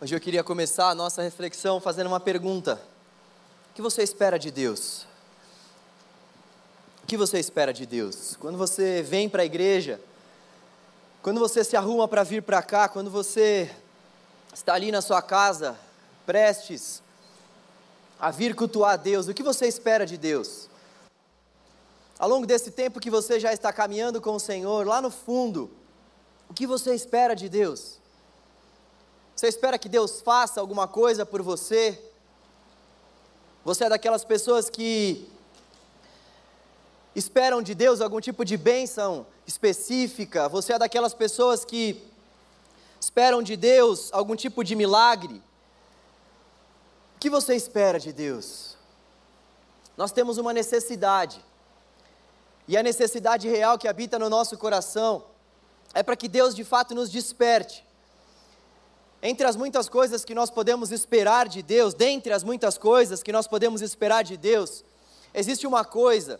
Hoje eu queria começar a nossa reflexão fazendo uma pergunta: O que você espera de Deus? O que você espera de Deus? Quando você vem para a igreja, quando você se arruma para vir para cá, quando você está ali na sua casa, prestes a vir cultuar a Deus, o que você espera de Deus? Ao longo desse tempo que você já está caminhando com o Senhor, lá no fundo, o que você espera de Deus? Você espera que Deus faça alguma coisa por você? Você é daquelas pessoas que esperam de Deus algum tipo de bênção específica? Você é daquelas pessoas que esperam de Deus algum tipo de milagre? O que você espera de Deus? Nós temos uma necessidade, e a necessidade real que habita no nosso coração é para que Deus de fato nos desperte. Entre as muitas coisas que nós podemos esperar de Deus, dentre as muitas coisas que nós podemos esperar de Deus, existe uma coisa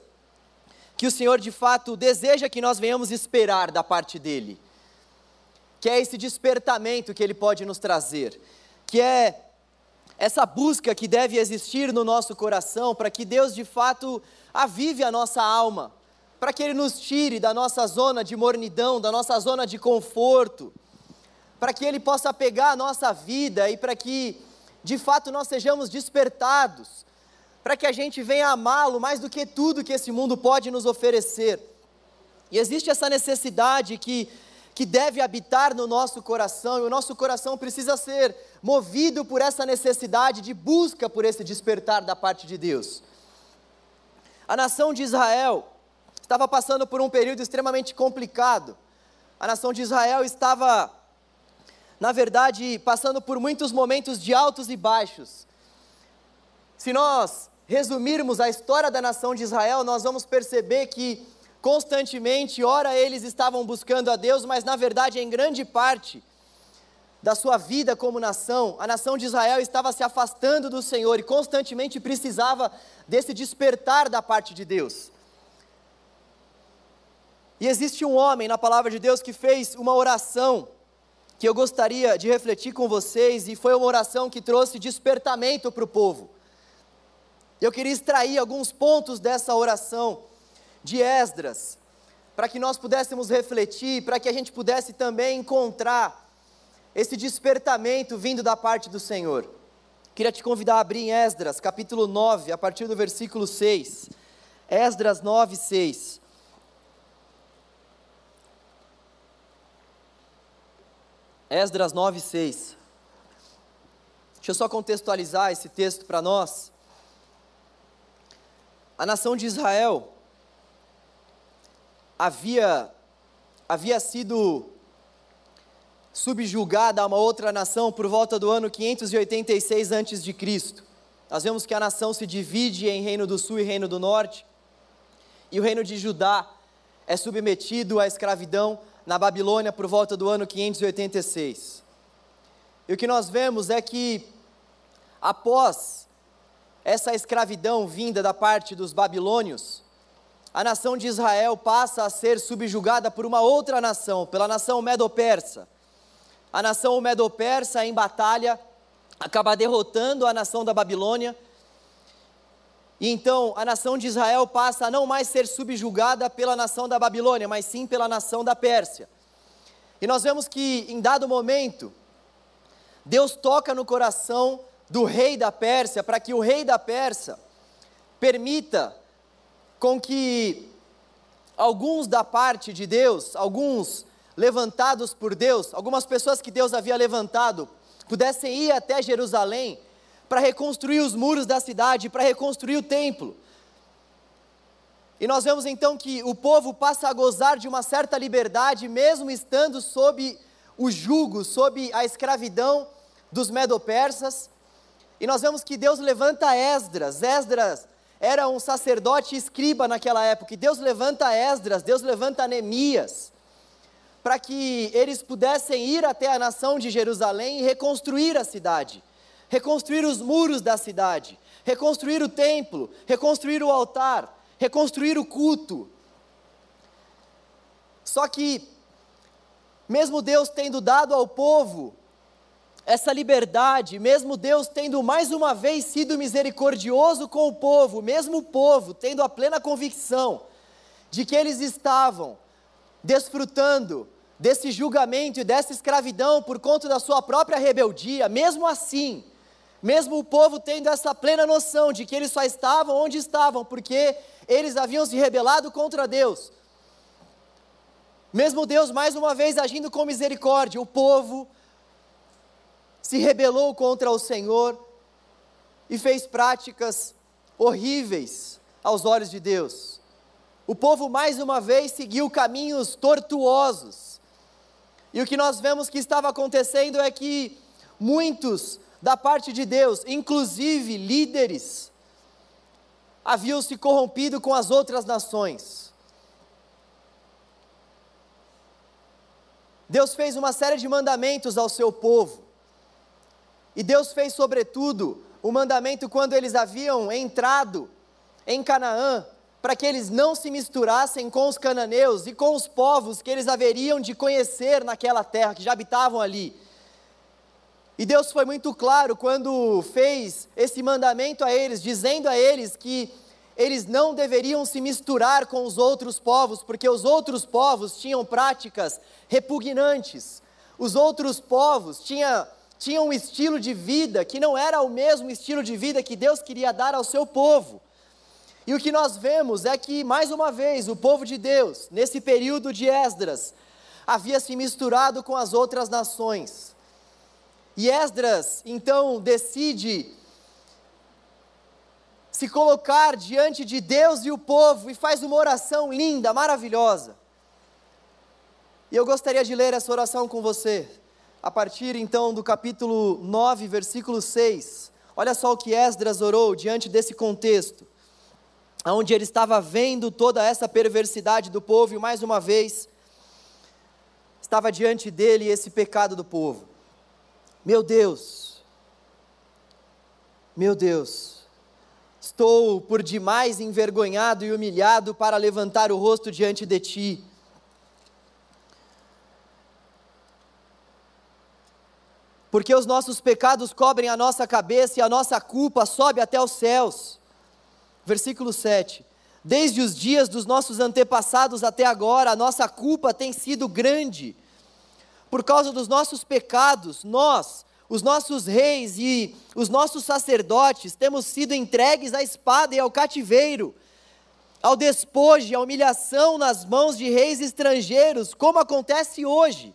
que o Senhor de fato deseja que nós venhamos esperar da parte dEle, que é esse despertamento que Ele pode nos trazer, que é essa busca que deve existir no nosso coração para que Deus de fato avive a nossa alma para que Ele nos tire da nossa zona de mornidão, da nossa zona de conforto, para que Ele possa pegar a nossa vida e para que, de fato, nós sejamos despertados, para que a gente venha amá-lo mais do que tudo que esse mundo pode nos oferecer. E existe essa necessidade que, que deve habitar no nosso coração, e o nosso coração precisa ser movido por essa necessidade de busca por esse despertar da parte de Deus. A nação de Israel, estava passando por um período extremamente complicado. A nação de Israel estava, na verdade, passando por muitos momentos de altos e baixos. Se nós resumirmos a história da nação de Israel, nós vamos perceber que constantemente, ora eles estavam buscando a Deus, mas na verdade, em grande parte da sua vida como nação, a nação de Israel estava se afastando do Senhor e constantemente precisava desse despertar da parte de Deus. E existe um homem na palavra de Deus que fez uma oração que eu gostaria de refletir com vocês, e foi uma oração que trouxe despertamento para o povo. Eu queria extrair alguns pontos dessa oração de Esdras, para que nós pudéssemos refletir, para que a gente pudesse também encontrar esse despertamento vindo da parte do Senhor. Queria te convidar a abrir em Esdras, capítulo 9, a partir do versículo 6. Esdras 9, 6. Esdras 9, 6. Deixa eu só contextualizar esse texto para nós. A nação de Israel havia, havia sido subjugada a uma outra nação por volta do ano 586 a.C. Nós vemos que a nação se divide em Reino do Sul e Reino do Norte, e o Reino de Judá é submetido à escravidão na Babilônia por volta do ano 586. E o que nós vemos é que, após essa escravidão vinda da parte dos babilônios, a nação de Israel passa a ser subjugada por uma outra nação, pela nação medo-persa. A nação medo-persa, em batalha, acaba derrotando a nação da Babilônia. E então a nação de Israel passa a não mais ser subjugada pela nação da Babilônia, mas sim pela nação da Pérsia. E nós vemos que em dado momento, Deus toca no coração do rei da Pérsia para que o rei da Pérsia permita com que alguns da parte de Deus, alguns levantados por Deus, algumas pessoas que Deus havia levantado, pudessem ir até Jerusalém para reconstruir os muros da cidade, para reconstruir o templo. E nós vemos então que o povo passa a gozar de uma certa liberdade, mesmo estando sob o jugo, sob a escravidão dos medo-persas. E nós vemos que Deus levanta Esdras. Esdras era um sacerdote escriba naquela época. E Deus levanta Esdras, Deus levanta Neemias, para que eles pudessem ir até a nação de Jerusalém e reconstruir a cidade reconstruir os muros da cidade, reconstruir o templo, reconstruir o altar, reconstruir o culto. Só que, mesmo Deus tendo dado ao povo essa liberdade, mesmo Deus tendo mais uma vez sido misericordioso com o povo, mesmo o povo tendo a plena convicção de que eles estavam desfrutando desse julgamento e dessa escravidão por conta da sua própria rebeldia, mesmo assim, mesmo o povo tendo essa plena noção de que eles só estavam onde estavam porque eles haviam se rebelado contra Deus. Mesmo Deus mais uma vez agindo com misericórdia, o povo se rebelou contra o Senhor e fez práticas horríveis aos olhos de Deus. O povo mais uma vez seguiu caminhos tortuosos. E o que nós vemos que estava acontecendo é que muitos da parte de Deus, inclusive líderes, haviam se corrompido com as outras nações. Deus fez uma série de mandamentos ao seu povo. E Deus fez, sobretudo, o mandamento quando eles haviam entrado em Canaã, para que eles não se misturassem com os cananeus e com os povos que eles haveriam de conhecer naquela terra, que já habitavam ali. E Deus foi muito claro quando fez esse mandamento a eles, dizendo a eles que eles não deveriam se misturar com os outros povos, porque os outros povos tinham práticas repugnantes. Os outros povos tinham tinha um estilo de vida que não era o mesmo estilo de vida que Deus queria dar ao seu povo. E o que nós vemos é que, mais uma vez, o povo de Deus, nesse período de Esdras, havia se misturado com as outras nações. E Esdras, então, decide se colocar diante de Deus e o povo e faz uma oração linda, maravilhosa. E eu gostaria de ler essa oração com você a partir então do capítulo 9, versículo 6. Olha só o que Esdras orou diante desse contexto, onde ele estava vendo toda essa perversidade do povo e mais uma vez estava diante dele esse pecado do povo. Meu Deus, meu Deus, estou por demais envergonhado e humilhado para levantar o rosto diante de ti porque os nossos pecados cobrem a nossa cabeça e a nossa culpa sobe até os céus. Versículo 7. Desde os dias dos nossos antepassados até agora, a nossa culpa tem sido grande. Por causa dos nossos pecados, nós, os nossos reis e os nossos sacerdotes, temos sido entregues à espada e ao cativeiro, ao despojo e à humilhação nas mãos de reis estrangeiros, como acontece hoje.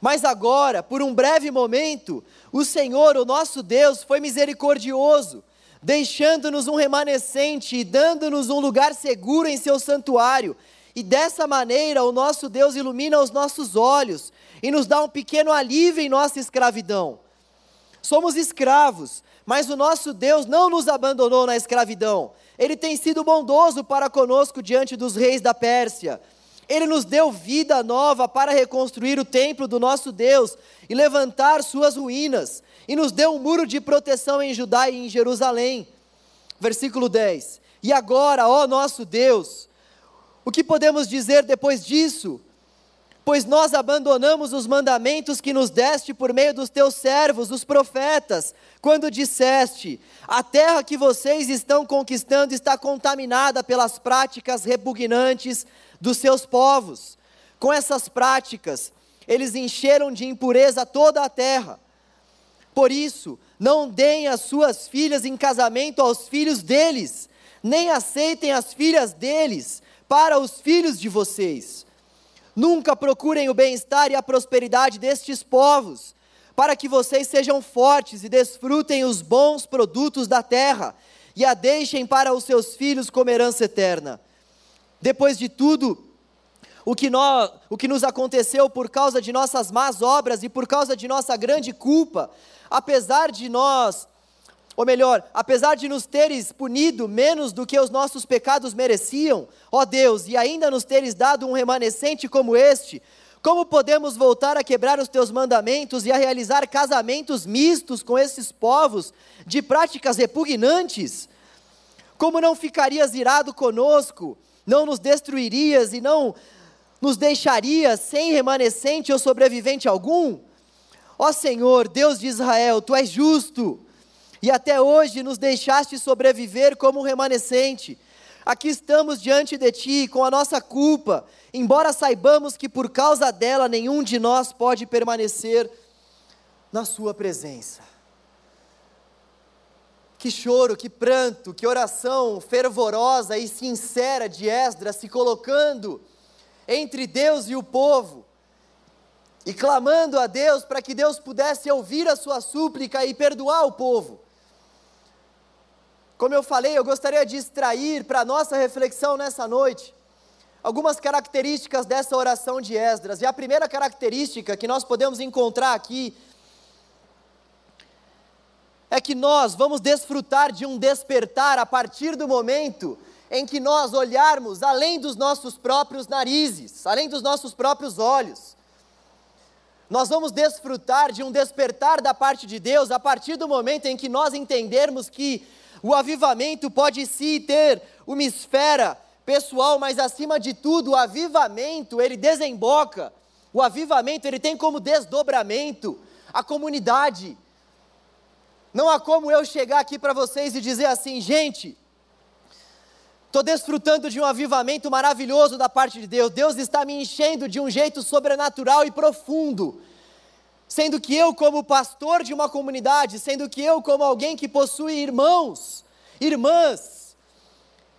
Mas agora, por um breve momento, o Senhor, o nosso Deus, foi misericordioso, deixando-nos um remanescente e dando-nos um lugar seguro em seu santuário. E dessa maneira, o nosso Deus ilumina os nossos olhos e nos dá um pequeno alívio em nossa escravidão. Somos escravos, mas o nosso Deus não nos abandonou na escravidão. Ele tem sido bondoso para conosco diante dos reis da Pérsia ele nos deu vida nova para reconstruir o templo do nosso Deus e levantar suas ruínas, e nos deu um muro de proteção em Judá e em Jerusalém. Versículo 10. E agora, ó nosso Deus, o que podemos dizer depois disso? Pois nós abandonamos os mandamentos que nos deste por meio dos teus servos, os profetas, quando disseste: A terra que vocês estão conquistando está contaminada pelas práticas repugnantes dos seus povos. Com essas práticas, eles encheram de impureza toda a terra. Por isso, não deem as suas filhas em casamento aos filhos deles, nem aceitem as filhas deles para os filhos de vocês. Nunca procurem o bem-estar e a prosperidade destes povos, para que vocês sejam fortes e desfrutem os bons produtos da terra, e a deixem para os seus filhos como herança eterna. Depois de tudo, o que, nós, o que nos aconteceu por causa de nossas más obras e por causa de nossa grande culpa, apesar de nós, ou melhor, apesar de nos teres punido menos do que os nossos pecados mereciam, ó Deus, e ainda nos teres dado um remanescente como este, como podemos voltar a quebrar os teus mandamentos e a realizar casamentos mistos com esses povos de práticas repugnantes? Como não ficarias irado conosco não nos destruirias e não nos deixarias sem remanescente ou sobrevivente algum? Ó Senhor, Deus de Israel, tu és justo, e até hoje nos deixaste sobreviver como um remanescente. Aqui estamos diante de ti com a nossa culpa, embora saibamos que por causa dela nenhum de nós pode permanecer na Sua presença. Que choro, que pranto, que oração fervorosa e sincera de Esdras se colocando entre Deus e o povo e clamando a Deus para que Deus pudesse ouvir a sua súplica e perdoar o povo. Como eu falei, eu gostaria de extrair para nossa reflexão nessa noite algumas características dessa oração de Esdras. E a primeira característica que nós podemos encontrar aqui é que nós vamos desfrutar de um despertar a partir do momento em que nós olharmos além dos nossos próprios narizes, além dos nossos próprios olhos nós vamos desfrutar de um despertar da parte de Deus a partir do momento em que nós entendermos que o avivamento pode sim ter uma esfera pessoal, mas acima de tudo, o avivamento, ele desemboca. O avivamento, ele tem como desdobramento a comunidade. Não há como eu chegar aqui para vocês e dizer assim, gente, Estou desfrutando de um avivamento maravilhoso da parte de Deus. Deus está me enchendo de um jeito sobrenatural e profundo. Sendo que eu, como pastor de uma comunidade, sendo que eu, como alguém que possui irmãos, irmãs,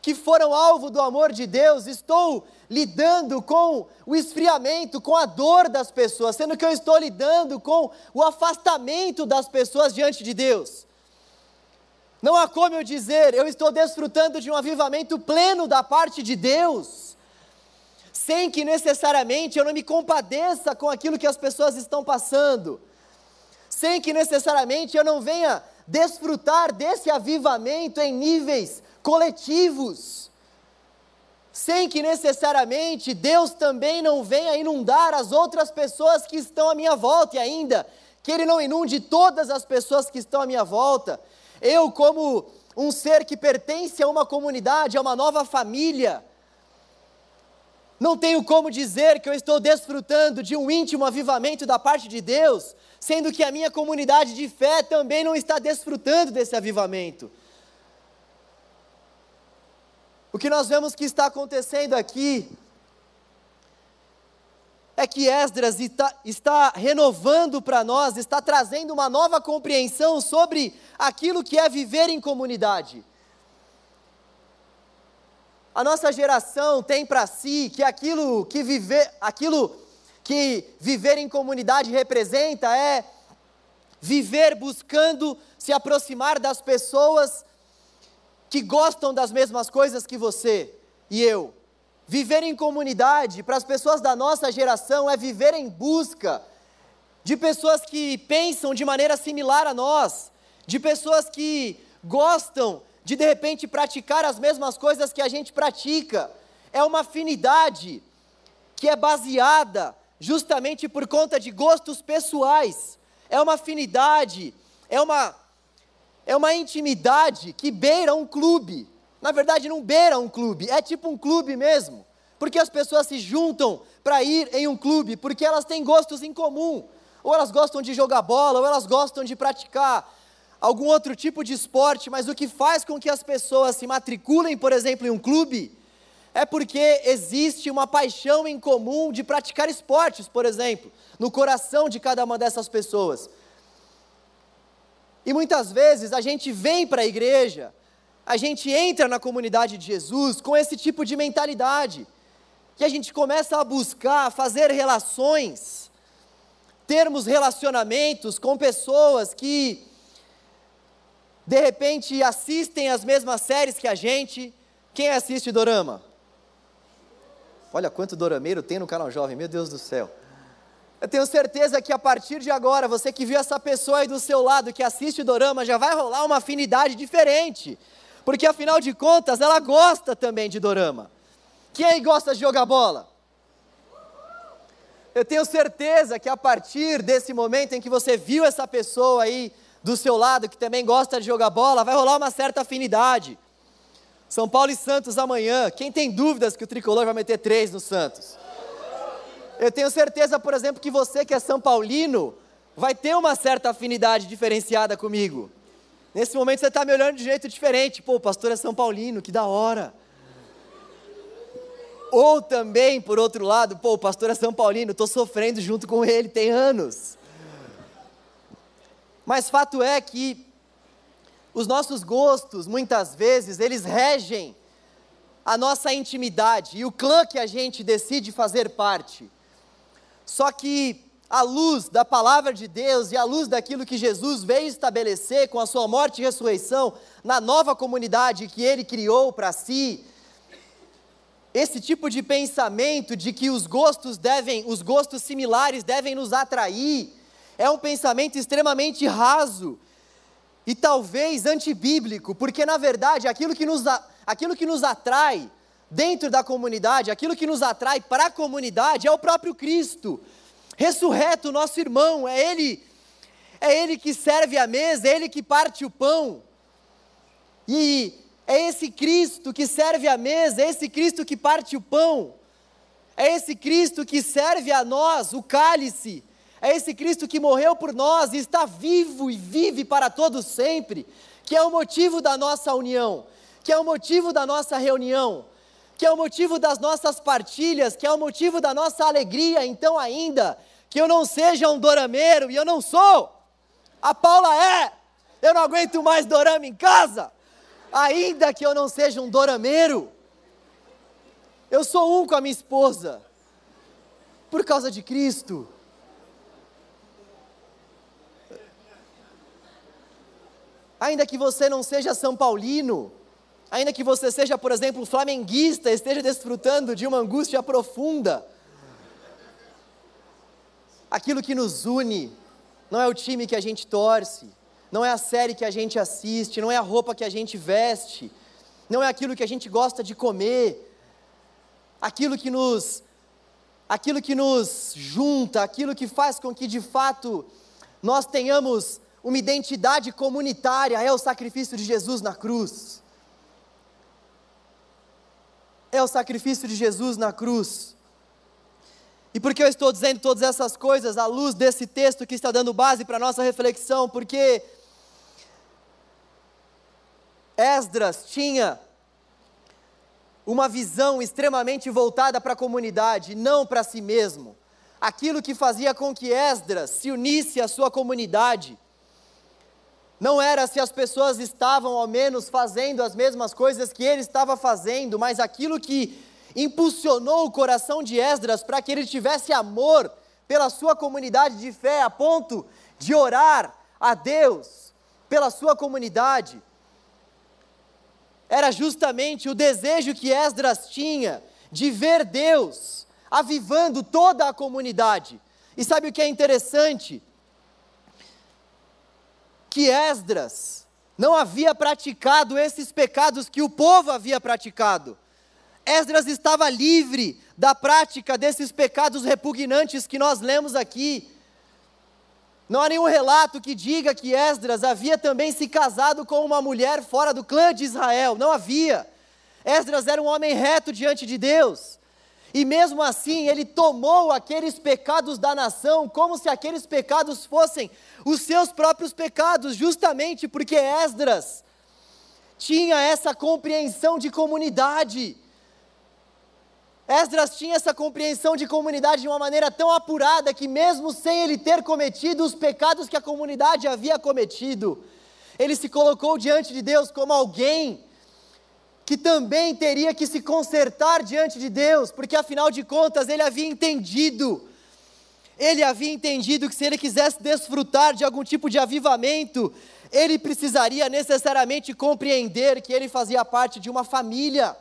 que foram alvo do amor de Deus, estou lidando com o esfriamento, com a dor das pessoas, sendo que eu estou lidando com o afastamento das pessoas diante de Deus. Não há como eu dizer, eu estou desfrutando de um avivamento pleno da parte de Deus, sem que necessariamente eu não me compadeça com aquilo que as pessoas estão passando, sem que necessariamente eu não venha desfrutar desse avivamento em níveis coletivos, sem que necessariamente Deus também não venha inundar as outras pessoas que estão à minha volta e ainda que Ele não inunde todas as pessoas que estão à minha volta, eu, como um ser que pertence a uma comunidade, a uma nova família, não tenho como dizer que eu estou desfrutando de um íntimo avivamento da parte de Deus, sendo que a minha comunidade de fé também não está desfrutando desse avivamento. O que nós vemos que está acontecendo aqui é que Esdras está, está renovando para nós, está trazendo uma nova compreensão sobre aquilo que é viver em comunidade. A nossa geração tem para si que aquilo que viver, aquilo que viver em comunidade representa é viver buscando se aproximar das pessoas que gostam das mesmas coisas que você e eu. Viver em comunidade, para as pessoas da nossa geração, é viver em busca de pessoas que pensam de maneira similar a nós, de pessoas que gostam de de repente praticar as mesmas coisas que a gente pratica. É uma afinidade que é baseada justamente por conta de gostos pessoais. É uma afinidade, é uma é uma intimidade que beira um clube. Na verdade, não beira um clube, é tipo um clube mesmo. Porque as pessoas se juntam para ir em um clube, porque elas têm gostos em comum. Ou elas gostam de jogar bola, ou elas gostam de praticar algum outro tipo de esporte, mas o que faz com que as pessoas se matriculem, por exemplo, em um clube, é porque existe uma paixão em comum de praticar esportes, por exemplo, no coração de cada uma dessas pessoas. E muitas vezes a gente vem para a igreja a gente entra na comunidade de Jesus com esse tipo de mentalidade, que a gente começa a buscar fazer relações, termos relacionamentos com pessoas que de repente assistem as mesmas séries que a gente. Quem assiste Dorama? Olha quanto dorameiro tem no canal Jovem, meu Deus do céu. Eu tenho certeza que a partir de agora, você que viu essa pessoa aí do seu lado que assiste Dorama, já vai rolar uma afinidade diferente porque afinal de contas ela gosta também de dorama. Quem gosta de jogar bola? Eu tenho certeza que a partir desse momento em que você viu essa pessoa aí do seu lado que também gosta de jogar bola, vai rolar uma certa afinidade. São Paulo e Santos amanhã. Quem tem dúvidas que o tricolor vai meter três no Santos? Eu tenho certeza, por exemplo, que você que é São Paulino vai ter uma certa afinidade diferenciada comigo. Nesse momento você está me olhando de jeito diferente. Pô, o pastor é São Paulino, que da hora. Ou também, por outro lado, pô, o pastor é São Paulino, estou sofrendo junto com ele, tem anos. Mas fato é que os nossos gostos, muitas vezes, eles regem a nossa intimidade e o clã que a gente decide fazer parte. Só que à luz da palavra de Deus e à luz daquilo que Jesus veio estabelecer com a sua morte e ressurreição na nova comunidade que ele criou para si, esse tipo de pensamento de que os gostos devem, os gostos similares devem nos atrair, é um pensamento extremamente raso e talvez antibíblico, porque na verdade aquilo que nos, aquilo que nos atrai dentro da comunidade, aquilo que nos atrai para a comunidade é o próprio Cristo, ressurreto, nosso irmão, é Ele, é Ele que serve a mesa, é Ele que parte o pão. E é esse Cristo que serve a mesa, é esse Cristo que parte o pão, é esse Cristo que serve a nós o cálice, é esse Cristo que morreu por nós e está vivo e vive para todos sempre, que é o motivo da nossa união, que é o motivo da nossa reunião, que é o motivo das nossas partilhas, que é o motivo da nossa alegria. Então, ainda que eu não seja um dorameiro, e eu não sou, a Paula é, eu não aguento mais dorama em casa ainda que eu não seja um dorameiro, eu sou um com a minha esposa, por causa de Cristo. Ainda que você não seja São Paulino, ainda que você seja, por exemplo, flamenguista, esteja desfrutando de uma angústia profunda, aquilo que nos une não é o time que a gente torce, não é a série que a gente assiste, não é a roupa que a gente veste, não é aquilo que a gente gosta de comer, aquilo que nos aquilo que nos junta, aquilo que faz com que de fato nós tenhamos uma identidade comunitária é o sacrifício de Jesus na cruz. É o sacrifício de Jesus na cruz. E por que eu estou dizendo todas essas coisas à luz desse texto que está dando base para a nossa reflexão? Porque Esdras tinha uma visão extremamente voltada para a comunidade, não para si mesmo. Aquilo que fazia com que Esdras se unisse à sua comunidade não era se as pessoas estavam ao menos fazendo as mesmas coisas que ele estava fazendo, mas aquilo que impulsionou o coração de Esdras para que ele tivesse amor pela sua comunidade de fé, a ponto de orar a Deus pela sua comunidade era justamente o desejo que Esdras tinha de ver Deus avivando toda a comunidade. E sabe o que é interessante? Que Esdras não havia praticado esses pecados que o povo havia praticado. Esdras estava livre da prática desses pecados repugnantes que nós lemos aqui. Não há nenhum relato que diga que Esdras havia também se casado com uma mulher fora do clã de Israel. Não havia. Esdras era um homem reto diante de Deus. E mesmo assim, ele tomou aqueles pecados da nação como se aqueles pecados fossem os seus próprios pecados, justamente porque Esdras tinha essa compreensão de comunidade. Esdras tinha essa compreensão de comunidade de uma maneira tão apurada que, mesmo sem ele ter cometido os pecados que a comunidade havia cometido, ele se colocou diante de Deus como alguém que também teria que se consertar diante de Deus, porque afinal de contas ele havia entendido, ele havia entendido que se ele quisesse desfrutar de algum tipo de avivamento, ele precisaria necessariamente compreender que ele fazia parte de uma família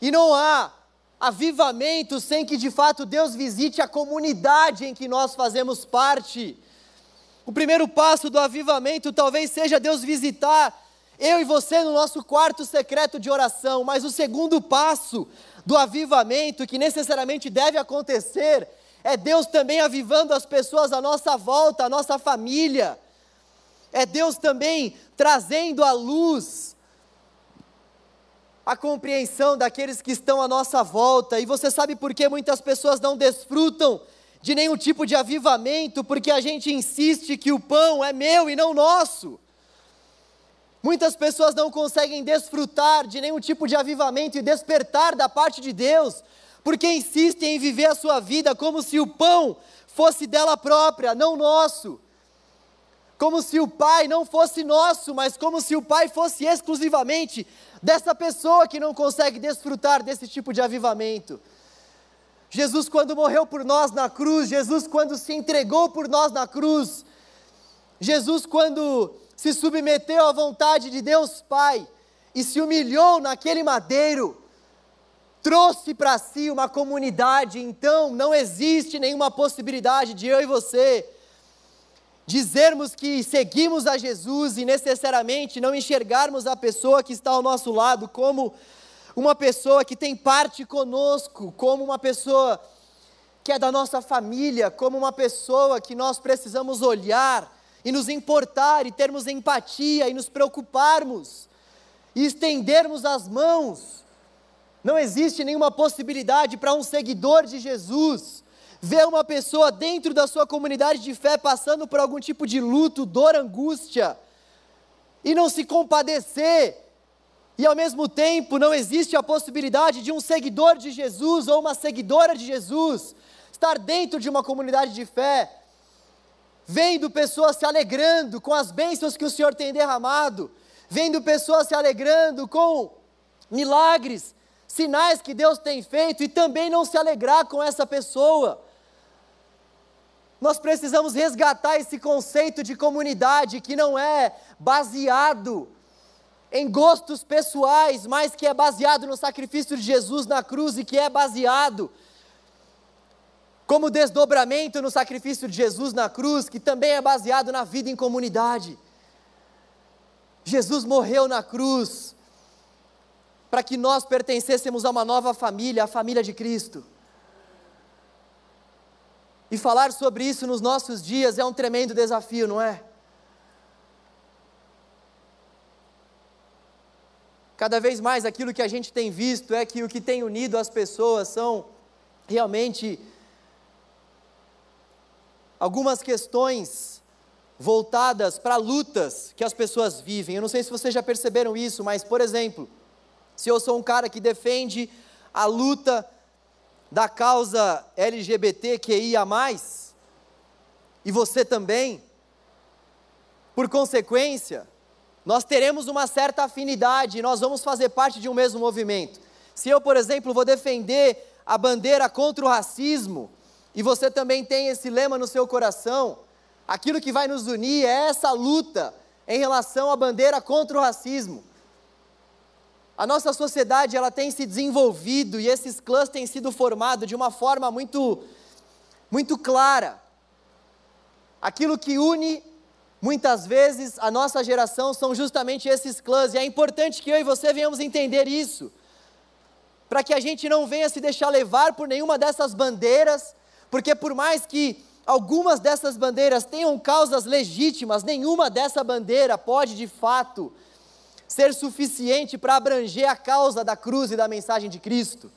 e não há avivamento sem que de fato Deus visite a comunidade em que nós fazemos parte. O primeiro passo do avivamento talvez seja Deus visitar eu e você no nosso quarto secreto de oração, mas o segundo passo do avivamento, que necessariamente deve acontecer, é Deus também avivando as pessoas à nossa volta, a nossa família. É Deus também trazendo a luz a compreensão daqueles que estão à nossa volta. E você sabe por que muitas pessoas não desfrutam de nenhum tipo de avivamento, porque a gente insiste que o pão é meu e não nosso. Muitas pessoas não conseguem desfrutar de nenhum tipo de avivamento e despertar da parte de Deus, porque insistem em viver a sua vida como se o pão fosse dela própria, não nosso. Como se o Pai não fosse nosso, mas como se o Pai fosse exclusivamente dessa pessoa que não consegue desfrutar desse tipo de avivamento. Jesus, quando morreu por nós na cruz, Jesus, quando se entregou por nós na cruz, Jesus, quando se submeteu à vontade de Deus Pai e se humilhou naquele madeiro, trouxe para si uma comunidade, então não existe nenhuma possibilidade de eu e você dizermos que seguimos a Jesus e necessariamente não enxergarmos a pessoa que está ao nosso lado como uma pessoa que tem parte conosco, como uma pessoa que é da nossa família, como uma pessoa que nós precisamos olhar e nos importar e termos empatia e nos preocuparmos e estendermos as mãos. Não existe nenhuma possibilidade para um seguidor de Jesus ver uma pessoa dentro da sua comunidade de fé passando por algum tipo de luto, dor, angústia e não se compadecer. E ao mesmo tempo, não existe a possibilidade de um seguidor de Jesus ou uma seguidora de Jesus estar dentro de uma comunidade de fé vendo pessoas se alegrando com as bênçãos que o Senhor tem derramado, vendo pessoas se alegrando com milagres, sinais que Deus tem feito e também não se alegrar com essa pessoa. Nós precisamos resgatar esse conceito de comunidade que não é baseado em gostos pessoais, mas que é baseado no sacrifício de Jesus na cruz e que é baseado como desdobramento no sacrifício de Jesus na cruz, que também é baseado na vida em comunidade. Jesus morreu na cruz para que nós pertencêssemos a uma nova família, a família de Cristo. E falar sobre isso nos nossos dias é um tremendo desafio, não é? Cada vez mais aquilo que a gente tem visto é que o que tem unido as pessoas são realmente algumas questões voltadas para lutas que as pessoas vivem. Eu não sei se vocês já perceberam isso, mas, por exemplo, se eu sou um cara que defende a luta da causa LGBTQIA, e você também, por consequência, nós teremos uma certa afinidade, nós vamos fazer parte de um mesmo movimento. Se eu, por exemplo, vou defender a bandeira contra o racismo, e você também tem esse lema no seu coração, aquilo que vai nos unir é essa luta em relação à bandeira contra o racismo. A nossa sociedade ela tem se desenvolvido e esses clãs têm sido formados de uma forma muito muito clara. Aquilo que une muitas vezes a nossa geração são justamente esses clãs e é importante que eu e você venhamos entender isso. Para que a gente não venha se deixar levar por nenhuma dessas bandeiras porque por mais que algumas dessas bandeiras tenham causas legítimas, nenhuma dessa bandeira pode de fato ser suficiente para abranger a causa da cruz e da mensagem de Cristo.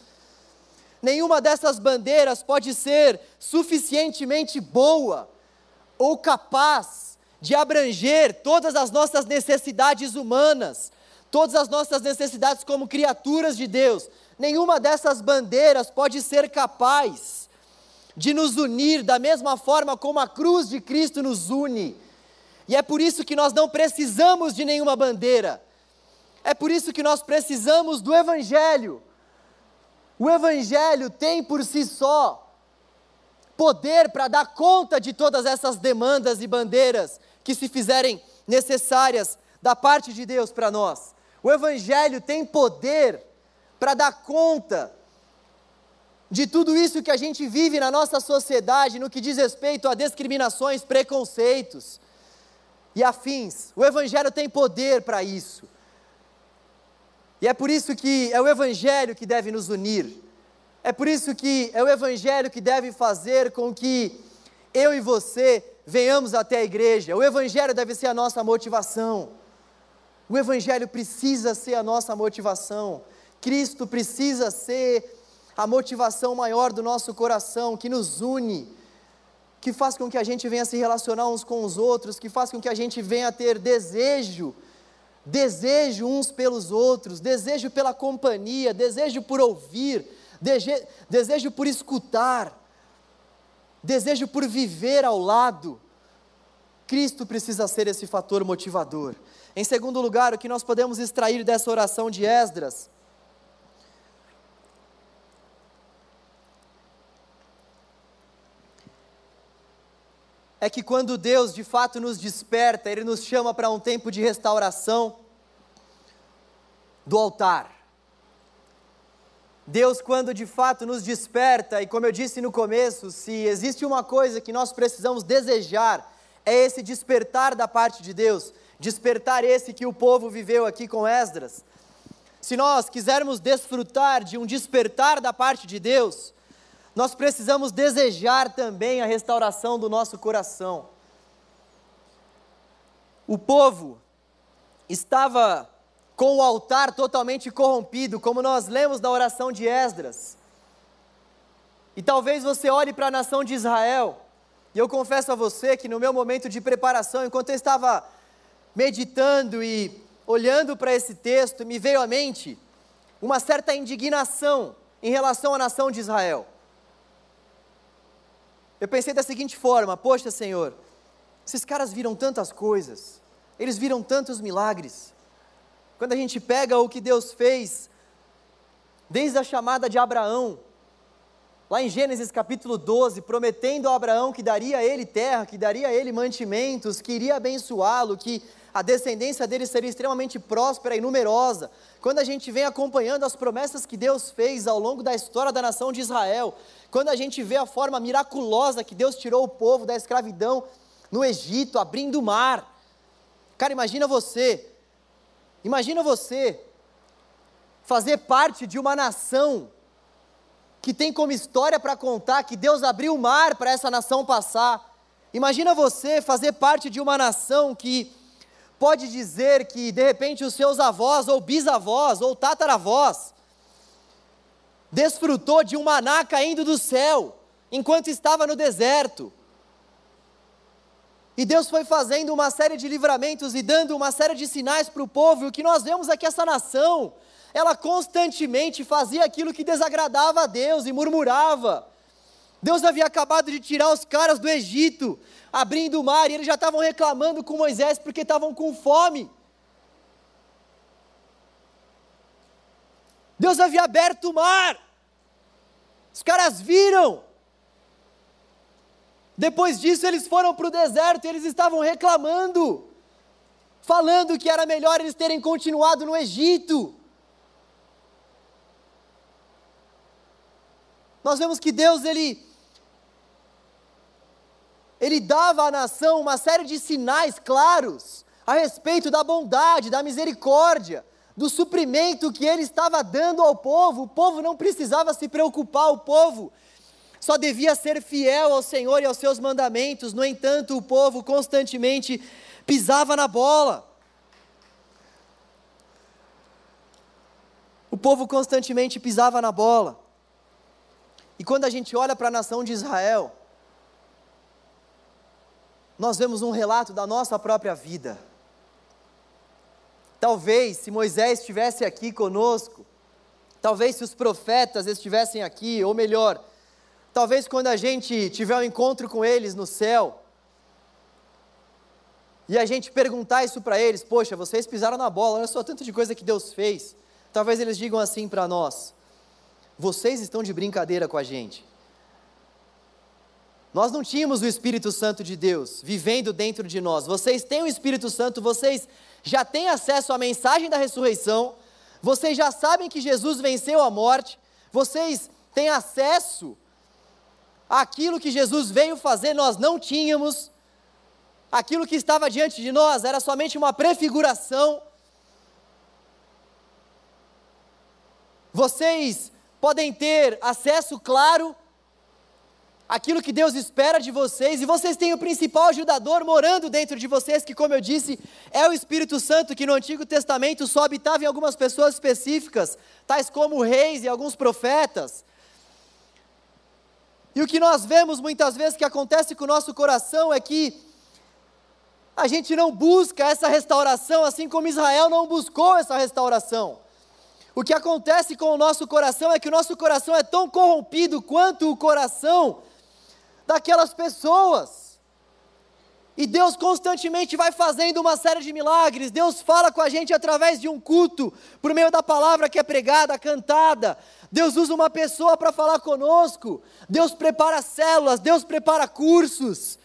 Nenhuma dessas bandeiras pode ser suficientemente boa ou capaz de abranger todas as nossas necessidades humanas, todas as nossas necessidades como criaturas de Deus. Nenhuma dessas bandeiras pode ser capaz de nos unir da mesma forma como a cruz de Cristo nos une. E é por isso que nós não precisamos de nenhuma bandeira. É por isso que nós precisamos do Evangelho. O Evangelho tem por si só poder para dar conta de todas essas demandas e bandeiras que se fizerem necessárias da parte de Deus para nós. O Evangelho tem poder para dar conta de tudo isso que a gente vive na nossa sociedade no que diz respeito a discriminações, preconceitos e afins. O Evangelho tem poder para isso. E é por isso que é o Evangelho que deve nos unir. É por isso que é o Evangelho que deve fazer com que eu e você venhamos até a igreja. O Evangelho deve ser a nossa motivação. O Evangelho precisa ser a nossa motivação. Cristo precisa ser a motivação maior do nosso coração, que nos une, que faz com que a gente venha se relacionar uns com os outros, que faz com que a gente venha ter desejo, desejo uns pelos outros, desejo pela companhia, desejo por ouvir, dese, desejo por escutar, desejo por viver ao lado. Cristo precisa ser esse fator motivador. Em segundo lugar, o que nós podemos extrair dessa oração de Esdras é que quando Deus de fato nos desperta, Ele nos chama para um tempo de restauração do altar. Deus, quando de fato nos desperta, e como eu disse no começo, se existe uma coisa que nós precisamos desejar, é esse despertar da parte de Deus, despertar esse que o povo viveu aqui com Esdras. Se nós quisermos desfrutar de um despertar da parte de Deus, nós precisamos desejar também a restauração do nosso coração. O povo estava com o altar totalmente corrompido, como nós lemos na oração de Esdras. E talvez você olhe para a nação de Israel, e eu confesso a você que no meu momento de preparação, enquanto eu estava meditando e olhando para esse texto, me veio à mente uma certa indignação em relação à nação de Israel. Eu pensei da seguinte forma: Poxa, Senhor, esses caras viram tantas coisas, eles viram tantos milagres. Quando a gente pega o que Deus fez, desde a chamada de Abraão, lá em Gênesis capítulo 12, prometendo a Abraão que daria a ele terra, que daria a ele mantimentos, que iria abençoá-lo, que a descendência dele seria extremamente próspera e numerosa. Quando a gente vem acompanhando as promessas que Deus fez ao longo da história da nação de Israel, quando a gente vê a forma miraculosa que Deus tirou o povo da escravidão no Egito, abrindo o mar. Cara, imagina você, imagina você fazer parte de uma nação que tem como história para contar que Deus abriu o mar para essa nação passar. Imagina você fazer parte de uma nação que pode dizer que de repente os seus avós ou bisavós ou tataravós desfrutou de um maná caindo do céu enquanto estava no deserto. E Deus foi fazendo uma série de livramentos e dando uma série de sinais para o povo. E o que nós vemos é que essa nação, ela constantemente fazia aquilo que desagradava a Deus e murmurava. Deus havia acabado de tirar os caras do Egito, abrindo o mar, e eles já estavam reclamando com Moisés porque estavam com fome. Deus havia aberto o mar. Os caras viram. Depois disso, eles foram para o deserto e eles estavam reclamando, falando que era melhor eles terem continuado no Egito. Nós vemos que Deus, ele, ele dava à nação uma série de sinais claros a respeito da bondade, da misericórdia, do suprimento que ele estava dando ao povo. O povo não precisava se preocupar, o povo só devia ser fiel ao Senhor e aos seus mandamentos. No entanto, o povo constantemente pisava na bola. O povo constantemente pisava na bola. E quando a gente olha para a nação de Israel, nós vemos um relato da nossa própria vida. Talvez se Moisés estivesse aqui conosco, talvez se os profetas estivessem aqui, ou melhor, talvez quando a gente tiver um encontro com eles no céu, e a gente perguntar isso para eles, poxa, vocês pisaram na bola, olha só tanto de coisa que Deus fez. Talvez eles digam assim para nós: vocês estão de brincadeira com a gente. Nós não tínhamos o Espírito Santo de Deus vivendo dentro de nós. Vocês têm o Espírito Santo, vocês já têm acesso à mensagem da ressurreição, vocês já sabem que Jesus venceu a morte, vocês têm acesso àquilo que Jesus veio fazer, nós não tínhamos. Aquilo que estava diante de nós era somente uma prefiguração. Vocês podem ter acesso claro aquilo que Deus espera de vocês, e vocês têm o principal ajudador morando dentro de vocês, que, como eu disse, é o Espírito Santo, que no Antigo Testamento só habitava em algumas pessoas específicas, tais como reis e alguns profetas. E o que nós vemos muitas vezes que acontece com o nosso coração é que a gente não busca essa restauração, assim como Israel não buscou essa restauração. O que acontece com o nosso coração é que o nosso coração é tão corrompido quanto o coração daquelas pessoas. E Deus constantemente vai fazendo uma série de milagres. Deus fala com a gente através de um culto, por meio da palavra que é pregada, cantada. Deus usa uma pessoa para falar conosco. Deus prepara células, Deus prepara cursos.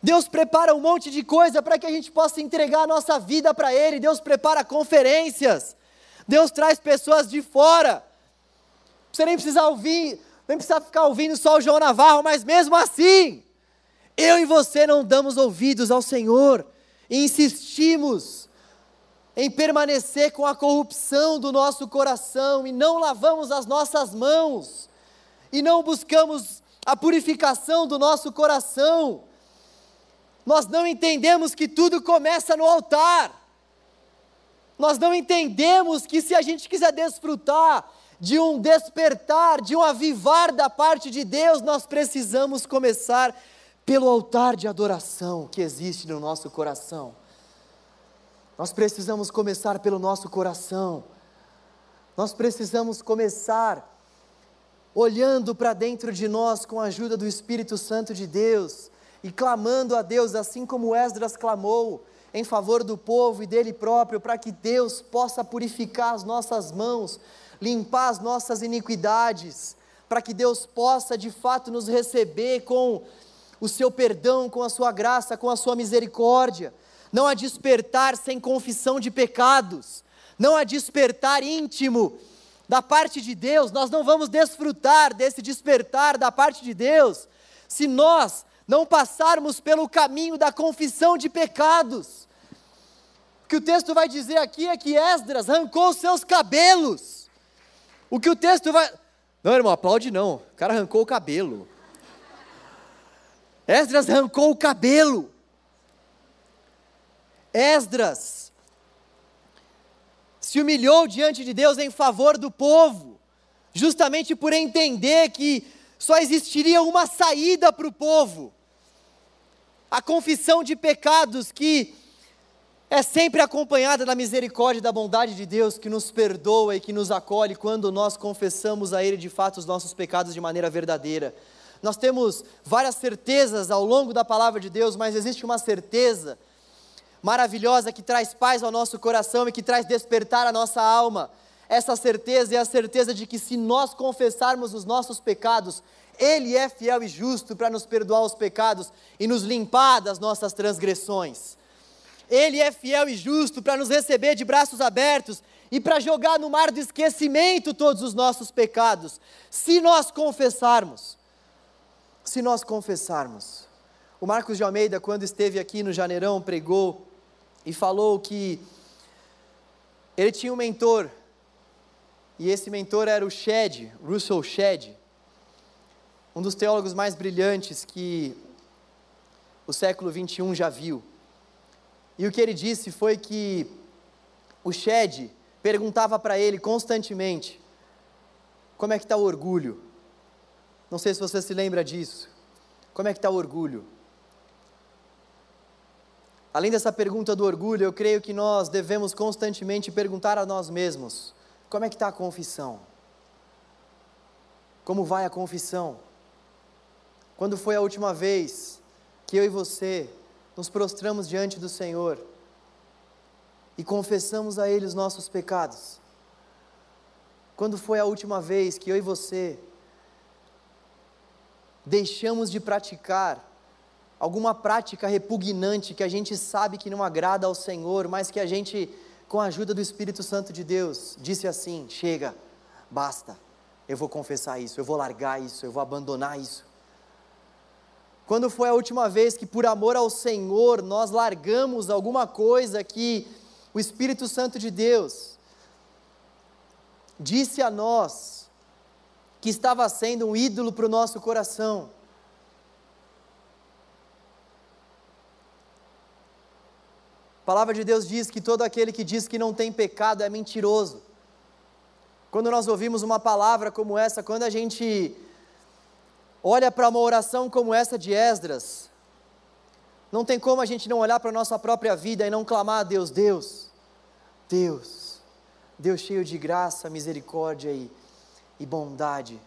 Deus prepara um monte de coisa para que a gente possa entregar a nossa vida para Ele. Deus prepara conferências. Deus traz pessoas de fora. Você nem precisa ouvir, nem precisa ficar ouvindo só o João Navarro, mas mesmo assim, eu e você não damos ouvidos ao Senhor e insistimos em permanecer com a corrupção do nosso coração e não lavamos as nossas mãos e não buscamos a purificação do nosso coração. Nós não entendemos que tudo começa no altar. Nós não entendemos que se a gente quiser desfrutar de um despertar, de um avivar da parte de Deus, nós precisamos começar pelo altar de adoração que existe no nosso coração. Nós precisamos começar pelo nosso coração. Nós precisamos começar olhando para dentro de nós com a ajuda do Espírito Santo de Deus e clamando a Deus, assim como Esdras clamou em favor do povo e dele próprio, para que Deus possa purificar as nossas mãos, limpar as nossas iniquidades, para que Deus possa de fato nos receber com o seu perdão, com a sua graça, com a sua misericórdia. Não há despertar sem confissão de pecados. Não há despertar íntimo da parte de Deus. Nós não vamos desfrutar desse despertar da parte de Deus se nós não passarmos pelo caminho da confissão de pecados. O que o texto vai dizer aqui é que Esdras arrancou seus cabelos. O que o texto vai. Não, irmão, aplaude não. O cara arrancou o cabelo. Esdras arrancou o cabelo. Esdras se humilhou diante de Deus em favor do povo, justamente por entender que só existiria uma saída para o povo. A confissão de pecados que é sempre acompanhada da misericórdia e da bondade de Deus que nos perdoa e que nos acolhe quando nós confessamos a Ele de fato os nossos pecados de maneira verdadeira. Nós temos várias certezas ao longo da palavra de Deus, mas existe uma certeza maravilhosa que traz paz ao nosso coração e que traz despertar a nossa alma. Essa certeza é a certeza de que se nós confessarmos os nossos pecados, Ele é fiel e justo para nos perdoar os pecados e nos limpar das nossas transgressões. Ele é fiel e justo para nos receber de braços abertos e para jogar no mar do esquecimento todos os nossos pecados, se nós confessarmos se nós confessarmos. O Marcos de Almeida, quando esteve aqui no Janeirão, pregou e falou que ele tinha um mentor, e esse mentor era o Shedd, Russell Shedd, um dos teólogos mais brilhantes que o século 21 já viu. E o que ele disse foi que o Shedd perguntava para ele constantemente: como é que está o orgulho? Não sei se você se lembra disso. Como é que está o orgulho? Além dessa pergunta do orgulho, eu creio que nós devemos constantemente perguntar a nós mesmos: como é que está a confissão? Como vai a confissão? Quando foi a última vez que eu e você nos prostramos diante do Senhor e confessamos a Ele os nossos pecados? Quando foi a última vez que eu e você deixamos de praticar alguma prática repugnante que a gente sabe que não agrada ao Senhor, mas que a gente, com a ajuda do Espírito Santo de Deus, disse assim: chega, basta, eu vou confessar isso, eu vou largar isso, eu vou abandonar isso. Quando foi a última vez que, por amor ao Senhor, nós largamos alguma coisa que o Espírito Santo de Deus disse a nós, que estava sendo um ídolo para o nosso coração. A palavra de Deus diz que todo aquele que diz que não tem pecado é mentiroso. Quando nós ouvimos uma palavra como essa, quando a gente olha para uma oração como essa de Esdras, não tem como a gente não olhar para a nossa própria vida e não clamar a Deus, Deus, Deus, Deus cheio de graça, misericórdia e, e bondade,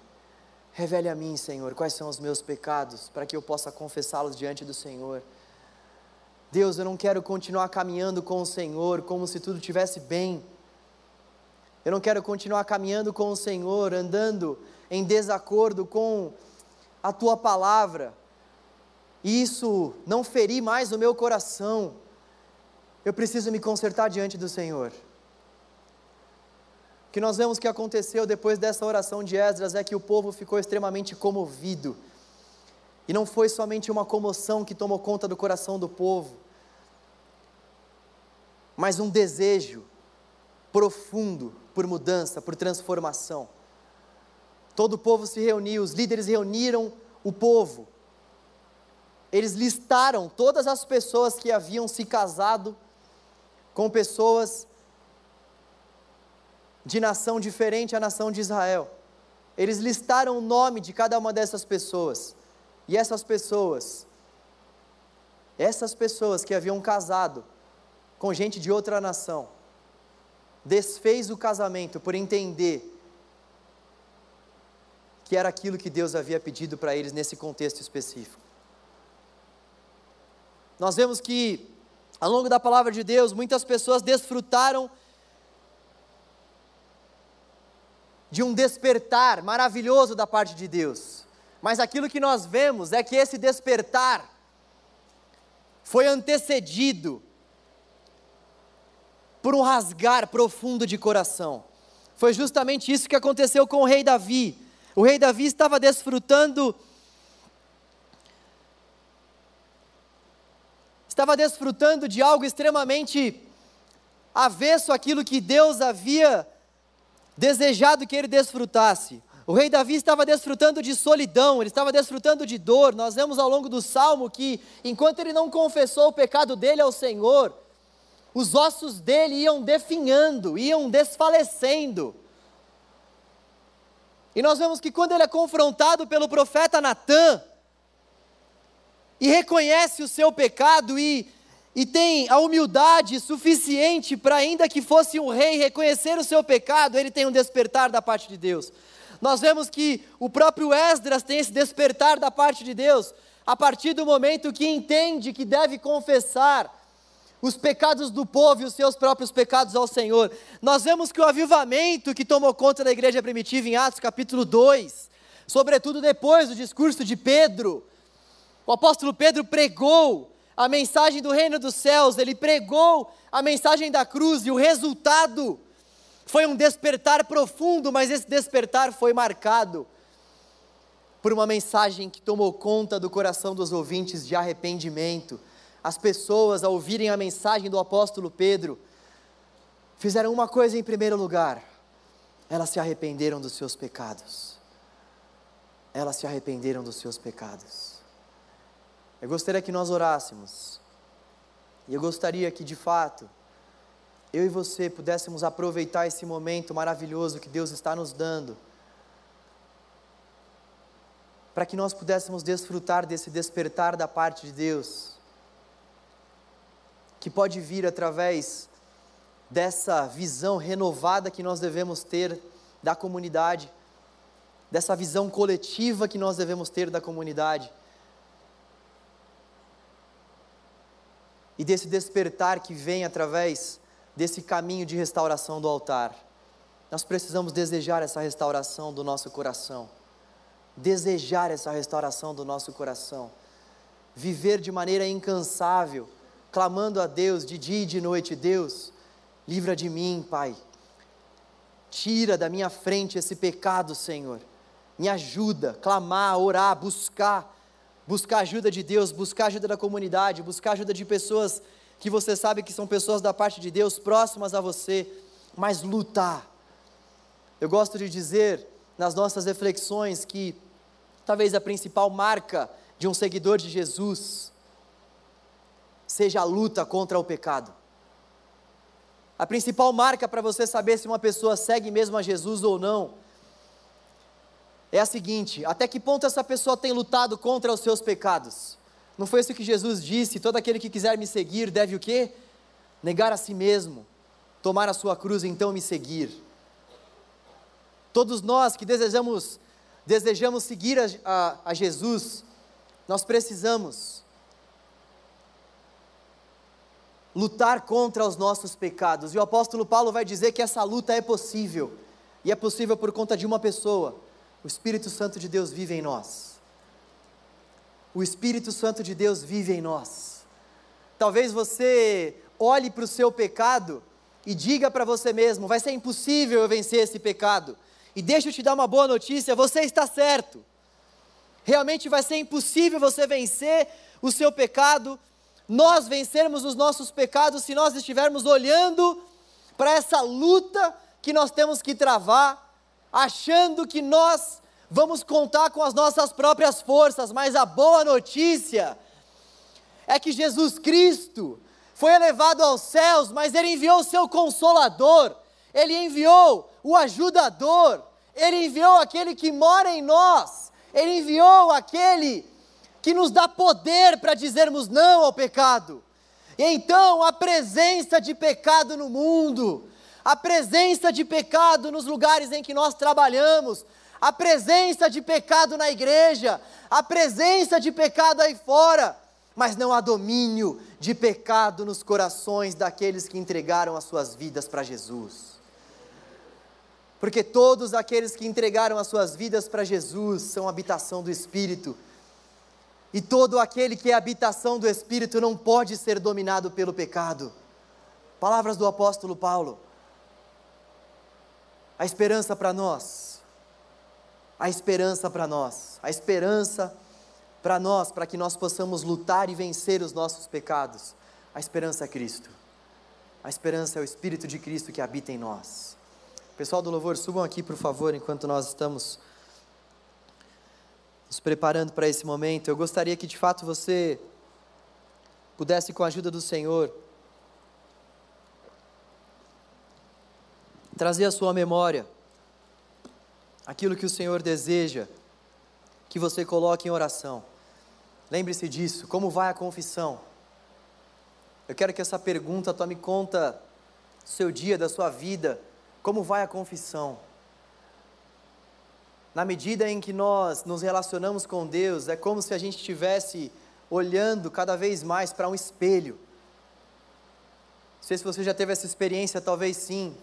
revele a mim, Senhor, quais são os meus pecados, para que eu possa confessá-los diante do Senhor. Deus, eu não quero continuar caminhando com o Senhor como se tudo estivesse bem. Eu não quero continuar caminhando com o Senhor, andando em desacordo com a tua palavra, e isso não ferir mais o meu coração. Eu preciso me consertar diante do Senhor. O que nós vemos que aconteceu depois dessa oração de Esdras é que o povo ficou extremamente comovido. E não foi somente uma comoção que tomou conta do coração do povo, mas um desejo profundo por mudança, por transformação. Todo o povo se reuniu, os líderes reuniram o povo. Eles listaram todas as pessoas que haviam se casado com pessoas de nação diferente à nação de Israel. Eles listaram o nome de cada uma dessas pessoas. E essas pessoas, essas pessoas que haviam casado com gente de outra nação, desfez o casamento por entender que era aquilo que Deus havia pedido para eles nesse contexto específico. Nós vemos que, ao longo da palavra de Deus, muitas pessoas desfrutaram de um despertar maravilhoso da parte de Deus. Mas aquilo que nós vemos é que esse despertar foi antecedido por um rasgar profundo de coração. Foi justamente isso que aconteceu com o rei Davi. O rei Davi estava desfrutando estava desfrutando de algo extremamente avesso àquilo que Deus havia desejado que ele desfrutasse. O rei Davi estava desfrutando de solidão, ele estava desfrutando de dor. Nós vemos ao longo do salmo que, enquanto ele não confessou o pecado dele ao Senhor, os ossos dele iam definhando, iam desfalecendo. E nós vemos que quando ele é confrontado pelo profeta Natã, e reconhece o seu pecado e, e tem a humildade suficiente para, ainda que fosse um rei, reconhecer o seu pecado, ele tem um despertar da parte de Deus. Nós vemos que o próprio Esdras tem esse despertar da parte de Deus, a partir do momento que entende que deve confessar os pecados do povo e os seus próprios pecados ao Senhor. Nós vemos que o avivamento que tomou conta da igreja primitiva em Atos capítulo 2, sobretudo depois do discurso de Pedro, o apóstolo Pedro pregou a mensagem do reino dos céus, ele pregou a mensagem da cruz e o resultado foi um despertar profundo, mas esse despertar foi marcado por uma mensagem que tomou conta do coração dos ouvintes de arrependimento. As pessoas, ao ouvirem a mensagem do apóstolo Pedro, fizeram uma coisa em primeiro lugar: elas se arrependeram dos seus pecados. Elas se arrependeram dos seus pecados. Eu gostaria que nós orássemos. E eu gostaria que, de fato, eu e você pudéssemos aproveitar esse momento maravilhoso que Deus está nos dando, para que nós pudéssemos desfrutar desse despertar da parte de Deus, que pode vir através dessa visão renovada que nós devemos ter da comunidade, dessa visão coletiva que nós devemos ter da comunidade e desse despertar que vem através desse caminho de restauração do altar. Nós precisamos desejar essa restauração do nosso coração, desejar essa restauração do nosso coração, viver de maneira incansável, clamando a Deus de dia e de noite: Deus, livra de mim, Pai, tira da minha frente esse pecado, Senhor, me ajuda, clamar, orar, buscar buscar ajuda de Deus, buscar ajuda da comunidade, buscar ajuda de pessoas que você sabe que são pessoas da parte de Deus, próximas a você, mas lutar. Eu gosto de dizer nas nossas reflexões que talvez a principal marca de um seguidor de Jesus seja a luta contra o pecado. A principal marca para você saber se uma pessoa segue mesmo a Jesus ou não é a seguinte: até que ponto essa pessoa tem lutado contra os seus pecados? Não foi isso que Jesus disse? Todo aquele que quiser me seguir deve o quê? Negar a si mesmo, tomar a sua cruz e então me seguir. Todos nós que desejamos, desejamos seguir a, a, a Jesus, nós precisamos lutar contra os nossos pecados. E o apóstolo Paulo vai dizer que essa luta é possível. E é possível por conta de uma pessoa. O Espírito Santo de Deus vive em nós. O Espírito Santo de Deus vive em nós. Talvez você olhe para o seu pecado e diga para você mesmo: vai ser impossível eu vencer esse pecado. E deixa eu te dar uma boa notícia: você está certo. Realmente vai ser impossível você vencer o seu pecado, nós vencermos os nossos pecados se nós estivermos olhando para essa luta que nós temos que travar, achando que nós vamos contar com as nossas próprias forças, mas a boa notícia é que Jesus Cristo foi elevado aos céus, mas ele enviou o seu consolador, ele enviou o ajudador, ele enviou aquele que mora em nós, ele enviou aquele que nos dá poder para dizermos não ao pecado. E então, a presença de pecado no mundo, a presença de pecado nos lugares em que nós trabalhamos, a presença de pecado na igreja, a presença de pecado aí fora, mas não há domínio de pecado nos corações daqueles que entregaram as suas vidas para Jesus. Porque todos aqueles que entregaram as suas vidas para Jesus são habitação do Espírito. E todo aquele que é habitação do Espírito não pode ser dominado pelo pecado. Palavras do apóstolo Paulo a esperança para nós, a esperança para nós, a esperança para nós, para que nós possamos lutar e vencer os nossos pecados. A esperança é Cristo, a esperança é o Espírito de Cristo que habita em nós. Pessoal do louvor, subam aqui por favor, enquanto nós estamos nos preparando para esse momento. Eu gostaria que de fato você pudesse, com a ajuda do Senhor, trazer à sua memória aquilo que o Senhor deseja que você coloque em oração. Lembre-se disso. Como vai a confissão? Eu quero que essa pergunta tome conta do seu dia, da sua vida. Como vai a confissão? Na medida em que nós nos relacionamos com Deus, é como se a gente estivesse olhando cada vez mais para um espelho. Não sei se você já teve essa experiência, talvez sim.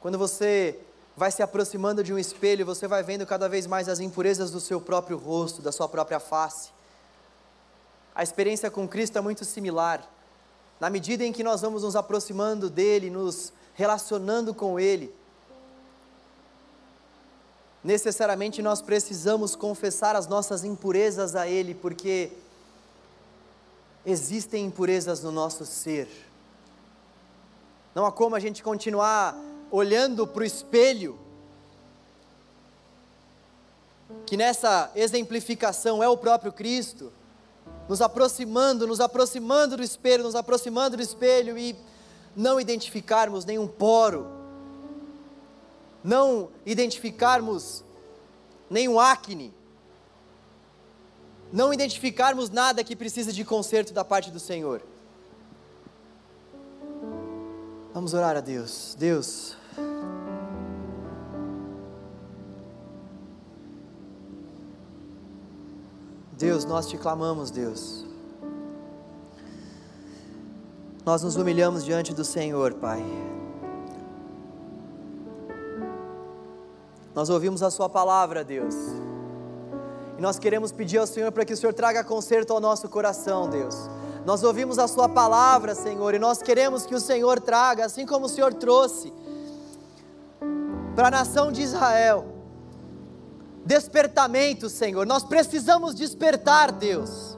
Quando você vai se aproximando de um espelho, você vai vendo cada vez mais as impurezas do seu próprio rosto, da sua própria face. A experiência com Cristo é muito similar. Na medida em que nós vamos nos aproximando dele, nos relacionando com ele, necessariamente nós precisamos confessar as nossas impurezas a ele, porque existem impurezas no nosso ser. Não há como a gente continuar olhando para o espelho, que nessa exemplificação é o próprio Cristo, nos aproximando, nos aproximando do espelho, nos aproximando do espelho e não identificarmos nenhum poro, não identificarmos nenhum acne, não identificarmos nada que precise de conserto da parte do Senhor. Vamos orar a Deus. Deus. Deus, nós te clamamos, Deus. Nós nos humilhamos diante do Senhor, Pai. Nós ouvimos a Sua palavra, Deus. E nós queremos pedir ao Senhor para que o Senhor traga conserto ao nosso coração, Deus. Nós ouvimos a Sua palavra, Senhor, e nós queremos que o Senhor traga, assim como o Senhor trouxe para a nação de Israel, despertamento, Senhor. Nós precisamos despertar, Deus.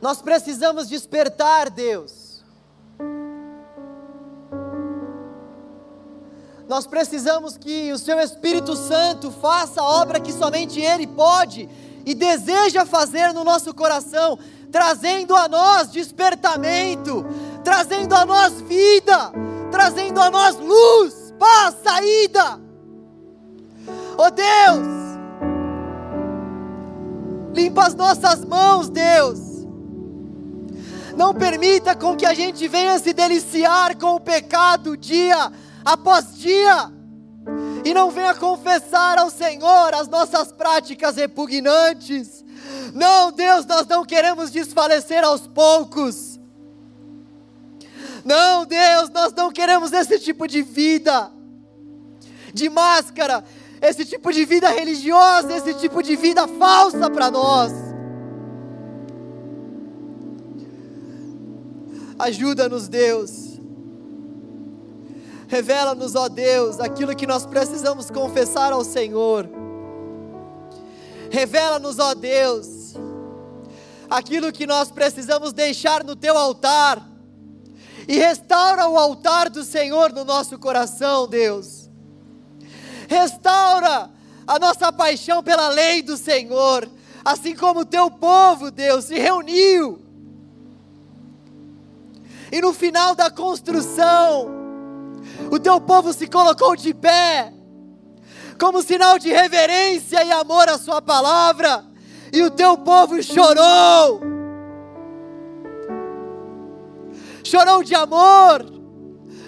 Nós precisamos despertar, Deus. Nós precisamos que o Seu Espírito Santo faça a obra que somente Ele pode e deseja fazer no nosso coração trazendo a nós despertamento, trazendo a nós vida, trazendo a nós luz, paz, saída. Oh Deus, limpa as nossas mãos, Deus. Não permita com que a gente venha se deliciar com o pecado dia após dia e não venha confessar ao Senhor as nossas práticas repugnantes. Não, Deus, nós não queremos desfalecer aos poucos. Não, Deus, nós não queremos esse tipo de vida, de máscara, esse tipo de vida religiosa, esse tipo de vida falsa para nós. Ajuda-nos, Deus. Revela-nos, ó Deus, aquilo que nós precisamos confessar ao Senhor. Revela-nos, ó Deus, aquilo que nós precisamos deixar no teu altar. E restaura o altar do Senhor no nosso coração, Deus. Restaura a nossa paixão pela lei do Senhor, assim como o teu povo, Deus, se reuniu e no final da construção, o teu povo se colocou de pé, como sinal de reverência e amor à Sua palavra, e o teu povo chorou. Chorou de amor,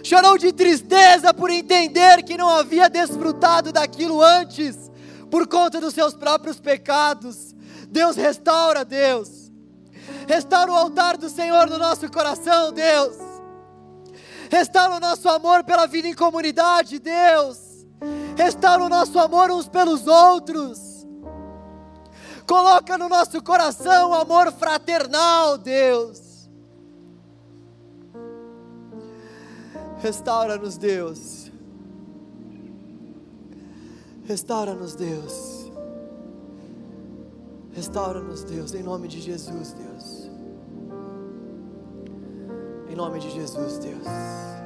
chorou de tristeza por entender que não havia desfrutado daquilo antes, por conta dos seus próprios pecados. Deus restaura, Deus. Restaura o altar do Senhor no nosso coração, Deus. Restaura o nosso amor pela vida em comunidade, Deus. Restaura o nosso amor uns pelos outros. Coloca no nosso coração amor fraternal, Deus. Restaura-nos, Deus. Restaura-nos, Deus. Restaura-nos, Deus, em nome de Jesus, Deus. Nome de Jesus, Deus.